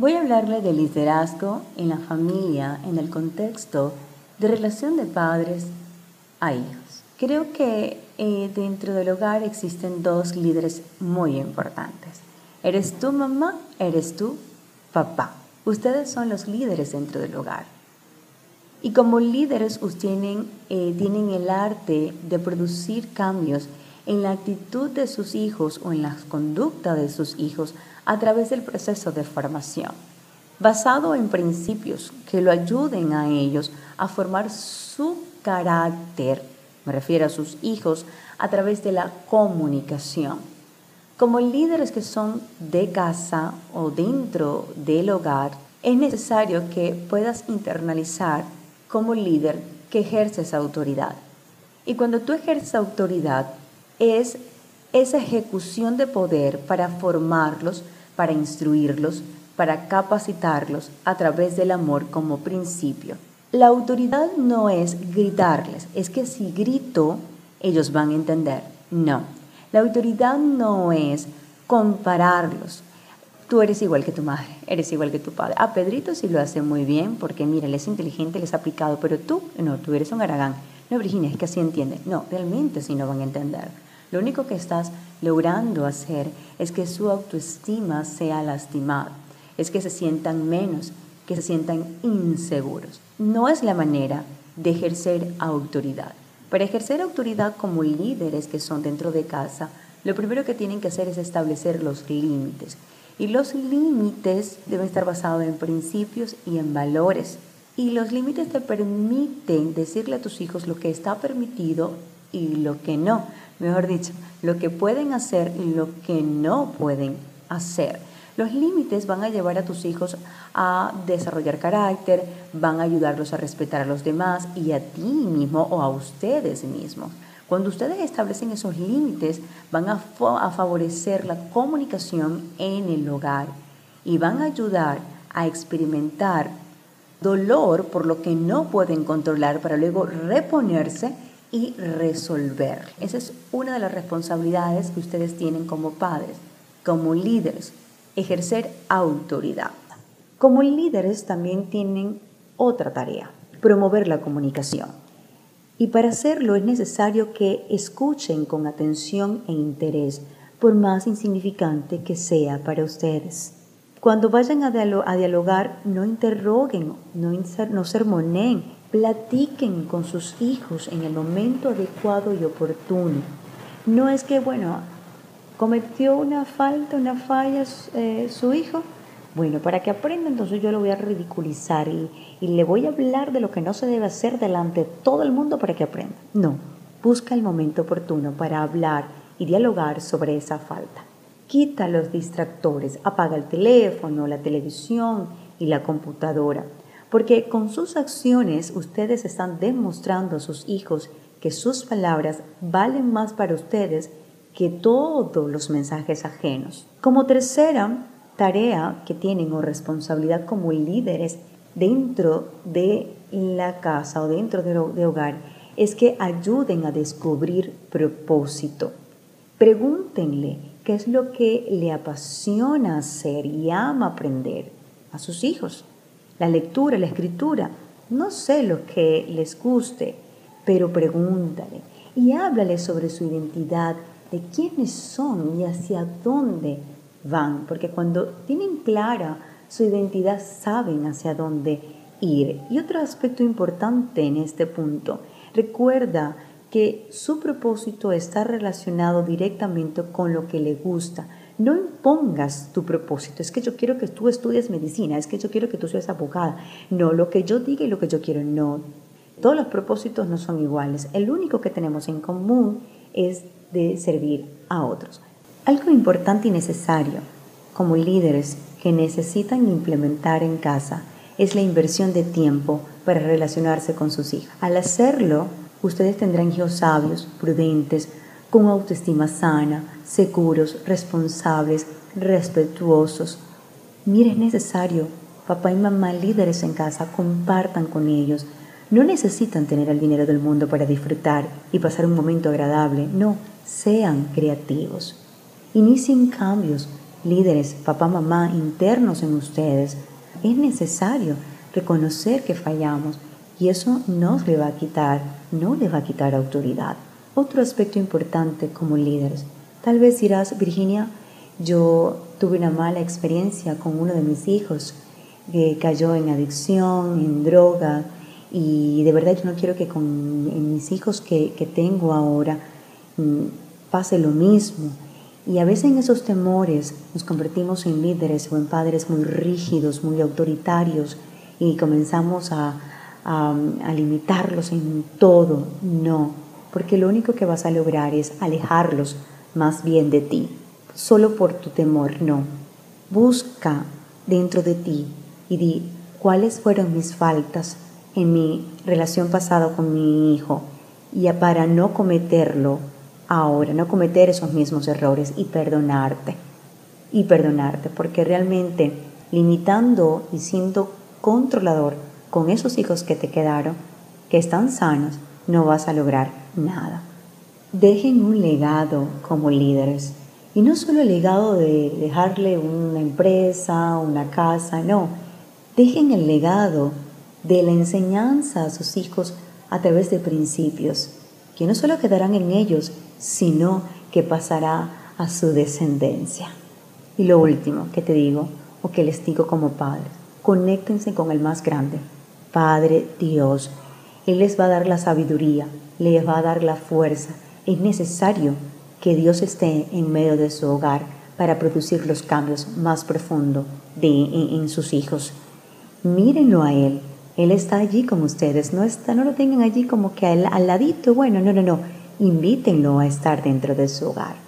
Voy a hablarle de liderazgo en la familia en el contexto de relación de padres a hijos. Creo que eh, dentro del hogar existen dos líderes muy importantes. Eres tú mamá, eres tú papá. Ustedes son los líderes dentro del hogar. Y como líderes ustedes tienen, eh, tienen el arte de producir cambios en la actitud de sus hijos o en la conducta de sus hijos a través del proceso de formación, basado en principios que lo ayuden a ellos a formar su carácter, me refiero a sus hijos, a través de la comunicación. Como líderes que son de casa o dentro del hogar, es necesario que puedas internalizar como líder que ejerces autoridad. Y cuando tú ejerces autoridad, es esa ejecución de poder para formarlos, para instruirlos, para capacitarlos a través del amor como principio. La autoridad no es gritarles, es que si grito, ellos van a entender. No, la autoridad no es compararlos. Tú eres igual que tu madre, eres igual que tu padre. A Pedrito sí lo hace muy bien porque mira, él es inteligente, él es aplicado, pero tú, no, tú eres un aragán. No, Virginia, es que así entiende. No, realmente sí no van a entender. Lo único que estás logrando hacer es que su autoestima sea lastimada, es que se sientan menos, que se sientan inseguros. No es la manera de ejercer autoridad. Para ejercer autoridad como líderes que son dentro de casa, lo primero que tienen que hacer es establecer los límites. Y los límites deben estar basados en principios y en valores. Y los límites te permiten decirle a tus hijos lo que está permitido y lo que no. Mejor dicho, lo que pueden hacer y lo que no pueden hacer. Los límites van a llevar a tus hijos a desarrollar carácter, van a ayudarlos a respetar a los demás y a ti mismo o a ustedes mismos. Cuando ustedes establecen esos límites, van a, favorecer la comunicación en el hogar y van a ayudar a experimentar dolor por lo que no pueden controlar para luego reponerse y resolver. Esa es una de las responsabilidades que ustedes tienen como padres, como líderes ejercer autoridad. Como líderes también tienen otra tarea, promover la comunicación. Y para hacerlo es necesario que escuchen con atención e interés, por más insignificante que sea para ustedes. Cuando vayan a, dialogar, no interroguen, no, no sermoneen, platiquen con sus hijos en el momento adecuado y oportuno. No es que, bueno, cometió una falta, una falla eh, su hijo, bueno, para que aprenda entonces yo lo voy a ridiculizar y, y le voy a hablar de lo que no se debe hacer delante de todo el mundo para que aprenda. No, busca el momento oportuno para hablar y dialogar sobre esa falta. Quita los distractores, apaga el teléfono, la televisión y la computadora, porque con sus acciones ustedes están demostrando a sus hijos que sus palabras valen más para ustedes que todos los mensajes ajenos. Como tercera tarea que tienen o responsabilidad como líderes dentro de la casa o dentro de hogar es que ayuden a descubrir propósito. Pregúntenle qué es lo que le apasiona hacer y ama aprender a sus hijos. La lectura, la escritura, no sé lo que les guste, pero pregúntale y háblale sobre su identidad de quiénes son y hacia dónde van, porque cuando tienen clara su identidad saben hacia dónde ir. Y otro aspecto importante en este punto, recuerda que su propósito está relacionado directamente con lo que le gusta. No impongas tu propósito, es que yo quiero que tú estudies medicina, es que yo quiero que tú seas abogada. No, lo que yo diga y lo que yo quiero, no. Todos los propósitos no son iguales. El único que tenemos en común es de servir a otros. Algo importante y necesario como líderes que necesitan implementar en casa es la inversión de tiempo para relacionarse con sus hijos. Al hacerlo, ustedes tendrán hijos sabios, prudentes, con autoestima sana, seguros, responsables, respetuosos. Mire, es necesario, papá y mamá líderes en casa, compartan con ellos. No necesitan tener el dinero del mundo para disfrutar y pasar un momento agradable, no, sean creativos. Inicien cambios líderes, papá, mamá, internos en ustedes, es necesario reconocer que fallamos y eso no le va a quitar, no le va a quitar autoridad. Otro aspecto importante como líderes. Tal vez dirás, Virginia, yo tuve una mala experiencia con uno de mis hijos que cayó en adicción, en droga, y de verdad yo no quiero que con mis hijos que, que tengo ahora mm, pase lo mismo. Y a veces en esos temores nos convertimos en líderes o en padres muy rígidos, muy autoritarios y comenzamos a, a, limitarlos en todo. No, porque lo único que vas a lograr es alejarlos más bien de ti, solo por tu temor, no. Busca dentro de ti y di cuáles fueron mis faltas en mi relación pasada con mi hijo y para no cometerlo ahora, no cometer esos mismos errores y perdonarte. Y perdonarte, porque realmente limitando y siendo controlador con esos hijos que te quedaron, que están sanos, no vas a lograr nada. Dejen un legado como líderes. Y no solo el legado de dejarle una empresa, una casa, no. Dejen el legado de la enseñanza a sus hijos a través de principios, que no solo quedarán en ellos, sino que pasará a su descendencia. Y lo último que te digo, o que les digo como padres, conéctense con el más grande, Padre Dios. Él les va a dar la sabiduría, les va a dar la fuerza. Es necesario que Dios esté en medio de su hogar para producir los cambios más profundos en, sus hijos. Mírenlo a Él. Él está allí con ustedes. No, está, no lo tengan allí como que al, al ladito. Bueno, no, no, no invítenlo a estar dentro de su hogar.